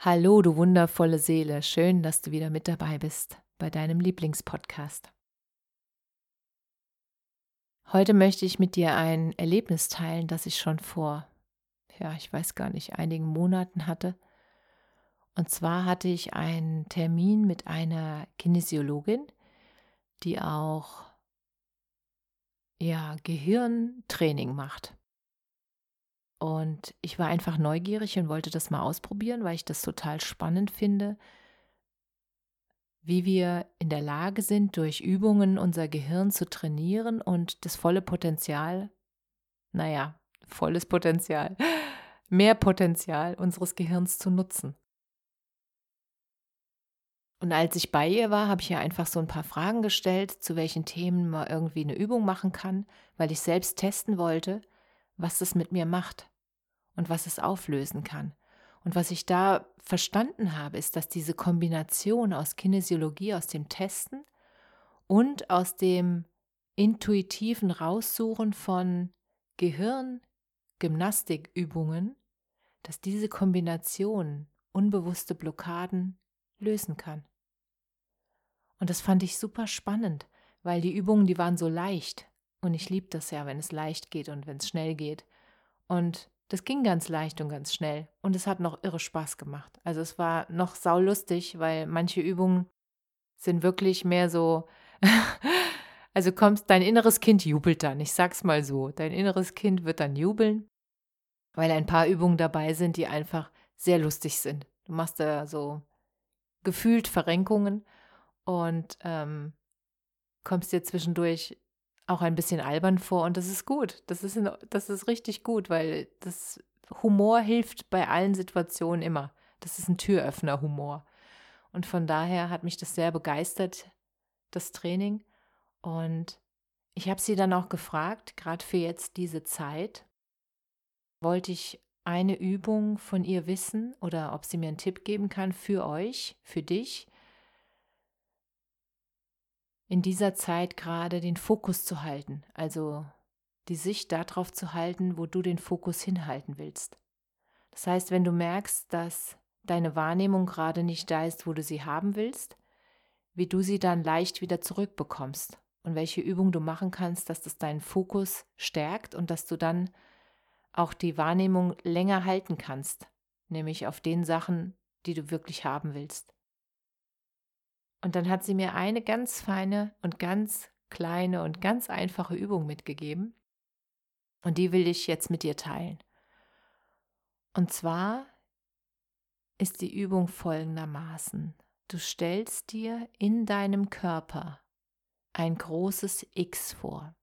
Hallo, du wundervolle Seele, schön, dass du wieder mit dabei bist bei deinem Lieblingspodcast. Heute möchte ich mit dir ein Erlebnis teilen, das ich schon vor, ja, ich weiß gar nicht, einigen Monaten hatte. Und zwar hatte ich einen Termin mit einer Kinesiologin, die auch ja, Gehirntraining macht. Und ich war einfach neugierig und wollte das mal ausprobieren, weil ich das total spannend finde, wie wir in der Lage sind, durch Übungen unser Gehirn zu trainieren und das volle Potenzial, naja, volles Potenzial, mehr Potenzial unseres Gehirns zu nutzen. Und als ich bei ihr war, habe ich ihr einfach so ein paar Fragen gestellt, zu welchen Themen man irgendwie eine Übung machen kann, weil ich selbst testen wollte, was das mit mir macht und was es auflösen kann. Und was ich da verstanden habe, ist, dass diese Kombination aus Kinesiologie, aus dem Testen und aus dem intuitiven Raussuchen von Gehirngymnastikübungen, dass diese Kombination unbewusste Blockaden lösen kann. Und das fand ich super spannend, weil die Übungen, die waren so leicht. Und ich liebe das ja, wenn es leicht geht und wenn es schnell geht. Und das ging ganz leicht und ganz schnell und es hat noch irre Spaß gemacht. Also es war noch saulustig, weil manche Übungen sind wirklich mehr so, also kommst, dein inneres Kind jubelt dann, ich sag's mal so, dein inneres Kind wird dann jubeln, weil ein paar Übungen dabei sind, die einfach sehr lustig sind. Du machst da so gefühlt Verrenkungen und ähm, kommst dir zwischendurch auch ein bisschen albern vor und das ist gut. Das ist, das ist richtig gut, weil das Humor hilft bei allen Situationen immer. Das ist ein Türöffner, Humor. Und von daher hat mich das sehr begeistert, das Training. Und ich habe sie dann auch gefragt, gerade für jetzt diese Zeit, wollte ich eine Übung von ihr wissen oder ob sie mir einen Tipp geben kann für euch, für dich, in dieser Zeit gerade den Fokus zu halten, also die Sicht darauf zu halten, wo du den Fokus hinhalten willst. Das heißt, wenn du merkst, dass deine Wahrnehmung gerade nicht da ist, wo du sie haben willst, wie du sie dann leicht wieder zurückbekommst und welche Übung du machen kannst, dass das deinen Fokus stärkt und dass du dann auch die Wahrnehmung länger halten kannst, nämlich auf den Sachen, die du wirklich haben willst. Und dann hat sie mir eine ganz feine und ganz kleine und ganz einfache Übung mitgegeben. Und die will ich jetzt mit dir teilen. Und zwar ist die Übung folgendermaßen. Du stellst dir in deinem Körper ein großes X vor.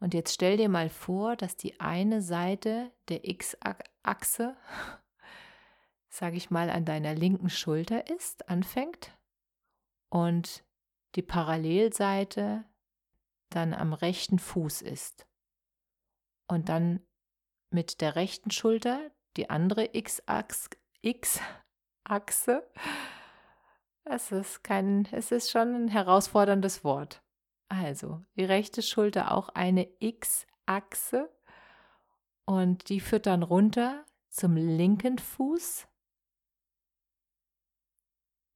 Und jetzt stell dir mal vor, dass die eine Seite der X-Achse, sage ich mal, an deiner linken Schulter ist, anfängt und die Parallelseite dann am rechten Fuß ist. Und dann mit der rechten Schulter die andere X-Achse. Es ist kein, es ist schon ein herausforderndes Wort. Also, die rechte Schulter auch eine X-Achse und die führt dann runter zum linken Fuß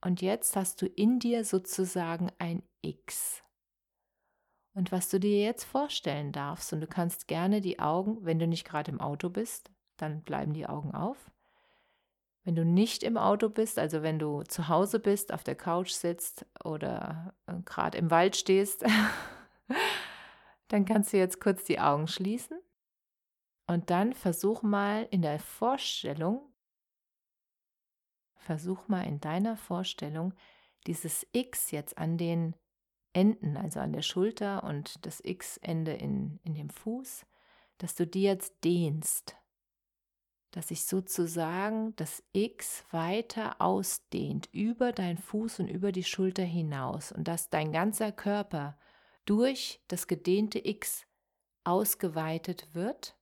und jetzt hast du in dir sozusagen ein X. Und was du dir jetzt vorstellen darfst, und du kannst gerne die Augen, wenn du nicht gerade im Auto bist, dann bleiben die Augen auf. Wenn du nicht im Auto bist, also wenn du zu Hause bist, auf der Couch sitzt oder äh, gerade im Wald stehst, dann kannst du jetzt kurz die Augen schließen und dann versuch mal in der Vorstellung versuch mal in deiner Vorstellung dieses X jetzt an den Enden, also an der Schulter und das X-Ende in, in dem Fuß, dass du die jetzt dehnst. Dass sich sozusagen das X weiter ausdehnt über deinen Fuß und über die Schulter hinaus und dass dein ganzer Körper durch das gedehnte X ausgeweitet wird,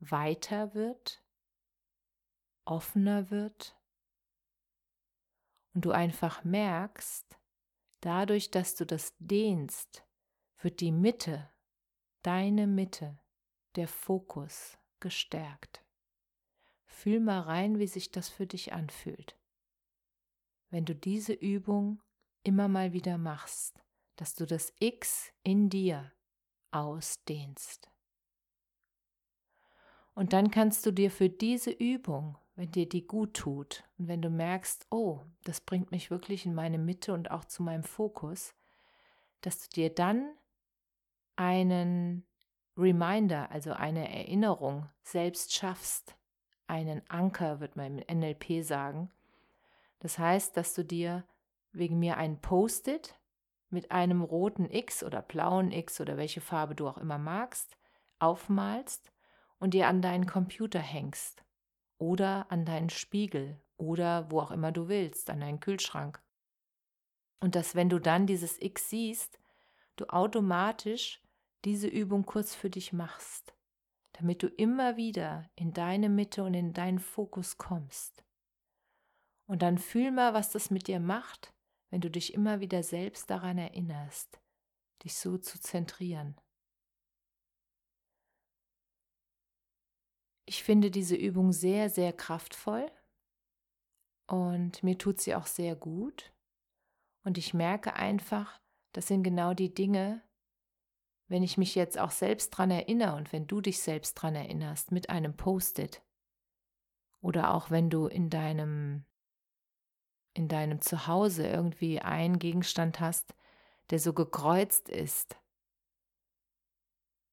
weiter wird, offener wird und du einfach merkst, dadurch, dass du das dehnst, wird die Mitte, deine Mitte, der Fokus gestärkt. Fühl mal rein, wie sich das für dich anfühlt. Wenn du diese Übung immer mal wieder machst, dass du das X in dir ausdehnst. Und dann kannst du dir für diese Übung wenn dir die gut tut und wenn du merkst, oh, das bringt mich wirklich in meine Mitte und auch zu meinem Fokus, dass du dir dann einen Reminder, also eine Erinnerung selbst schaffst, einen Anker, wird man im NLP sagen. Das heißt, dass du dir wegen mir ein Post-it mit einem roten X oder blauen X oder welche Farbe du auch immer magst, aufmalst und dir an deinen Computer hängst oder an deinen Spiegel oder wo auch immer du willst, an deinen Kühlschrank. Und dass wenn du dann dieses X siehst, du automatisch diese Übung kurz für dich machst, damit du immer wieder in deine Mitte und in deinen Fokus kommst. Und dann fühl mal, was das mit dir macht, wenn du dich immer wieder selbst daran erinnerst, dich so zu zentrieren. Ich finde diese Übung sehr, sehr kraftvoll und mir tut sie auch sehr gut. Und ich merke einfach, das sind genau die Dinge, wenn ich mich jetzt auch selbst dran erinnere und wenn du dich selbst dran erinnerst mit einem Post-it oder auch wenn du in deinem in deinem Zuhause irgendwie einen Gegenstand hast, der so gekreuzt ist,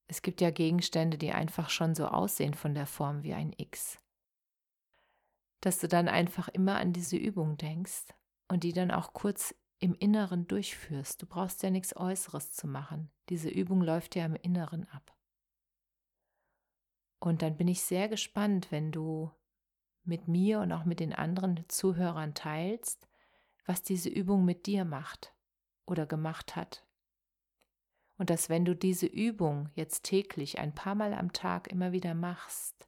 es gibt ja Gegenstände, die einfach schon so aussehen von der Form wie ein X. Dass du dann einfach immer an diese Übung denkst und die dann auch kurz im Inneren durchführst. Du brauchst ja nichts Äußeres zu machen. Diese Übung läuft ja im Inneren ab. Und dann bin ich sehr gespannt, wenn du mit mir und auch mit den anderen Zuhörern teilst, was diese Übung mit dir macht oder gemacht hat und dass wenn du diese Übung jetzt täglich ein paar Mal am Tag immer wieder machst,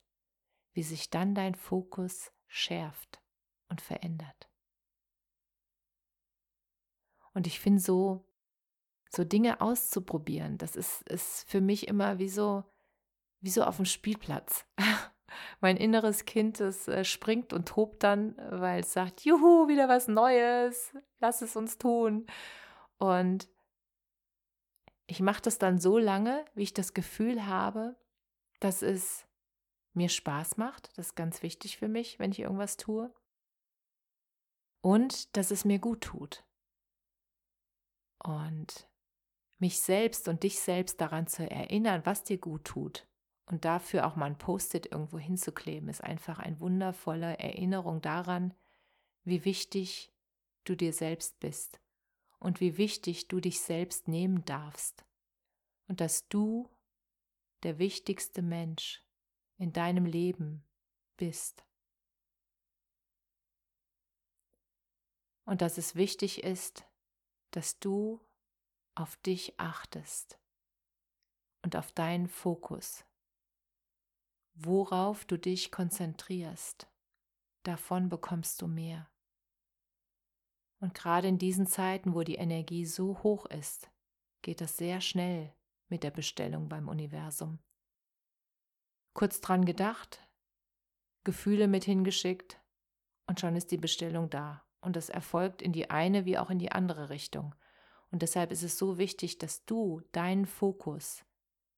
wie sich dann dein Fokus schärft und verändert. Und ich finde so, so Dinge auszuprobieren, das ist, ist für mich immer wie so, wie so auf dem Spielplatz. mein inneres Kind, das äh, springt und tobt dann, weil es sagt, juhu, wieder was Neues, lass es uns tun. Und ich mache das dann so lange, wie ich das Gefühl habe, dass es mir Spaß macht. Das ist ganz wichtig für mich, wenn ich irgendwas tue. Und dass es mir gut tut. Und mich selbst und dich selbst daran zu erinnern, was dir gut tut. Und dafür auch mal ein Post-it irgendwo hinzukleben, ist einfach eine wundervolle Erinnerung daran, wie wichtig du dir selbst bist und wie wichtig du dich selbst nehmen darfst und dass du der wichtigste Mensch in deinem Leben bist. Und dass es wichtig ist, dass du auf dich achtest und auf deinen Fokus. Worauf du dich konzentrierst, davon bekommst du mehr. Und gerade in diesen Zeiten, wo die Energie so hoch ist, geht das sehr schnell mit der Bestellung beim Universum. Kurz dran gedacht, Gefühle mit hingeschickt und schon ist die Bestellung da. Und das erfolgt in die eine wie auch in die andere Richtung. Und deshalb ist es so wichtig, dass du deinen Fokus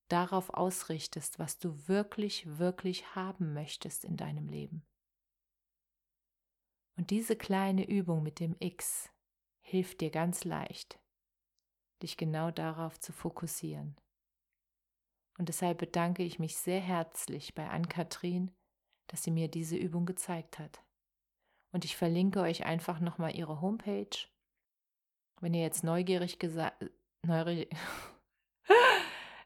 darauf ausrichtest, was du wirklich, wirklich haben möchtest in deinem Leben. Und diese kleine Übung mit dem X hilft dir ganz leicht, dich genau darauf zu fokussieren. Und deshalb bedanke ich mich sehr herzlich bei Ann-Kathrin, dass sie mir diese Übung gezeigt hat. Und ich verlinke euch einfach nochmal ihre Homepage. Wenn ihr jetzt neugierig neugierig,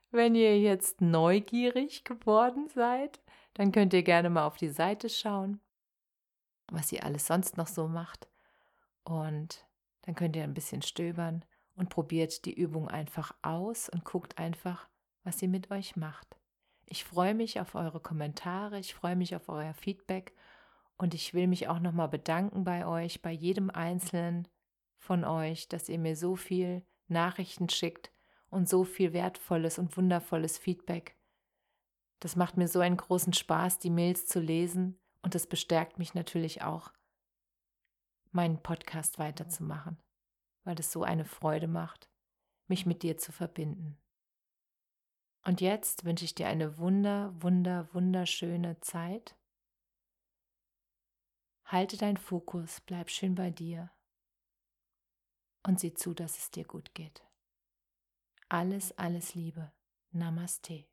wenn ihr jetzt neugierig geworden seid, dann könnt ihr gerne mal auf die Seite schauen, was sie alles sonst noch so macht. Und dann könnt ihr ein bisschen stöbern und probiert die Übung einfach aus und guckt einfach, was sie mit euch macht. Ich freue mich auf eure Kommentare, ich freue mich auf euer Feedback und ich will mich auch nochmal bedanken bei euch, bei jedem Einzelnen von euch, dass ihr mir so viel Nachrichten schickt und so viel wertvolles und wundervolles Feedback. Das macht mir so einen großen Spaß, die Mails zu lesen und das bestärkt mich natürlich auch, meinen Podcast weiterzumachen, weil es so eine Freude macht, mich mit dir zu verbinden. Und jetzt wünsche ich dir eine wunder, wunder, wunderschöne Zeit. Halte deinen Fokus, bleib schön bei dir und sieh zu, dass es dir gut geht. Alles, alles Liebe. Namaste.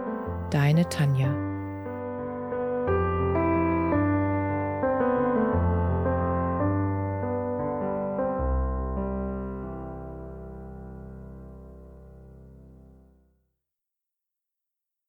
deine Tanja.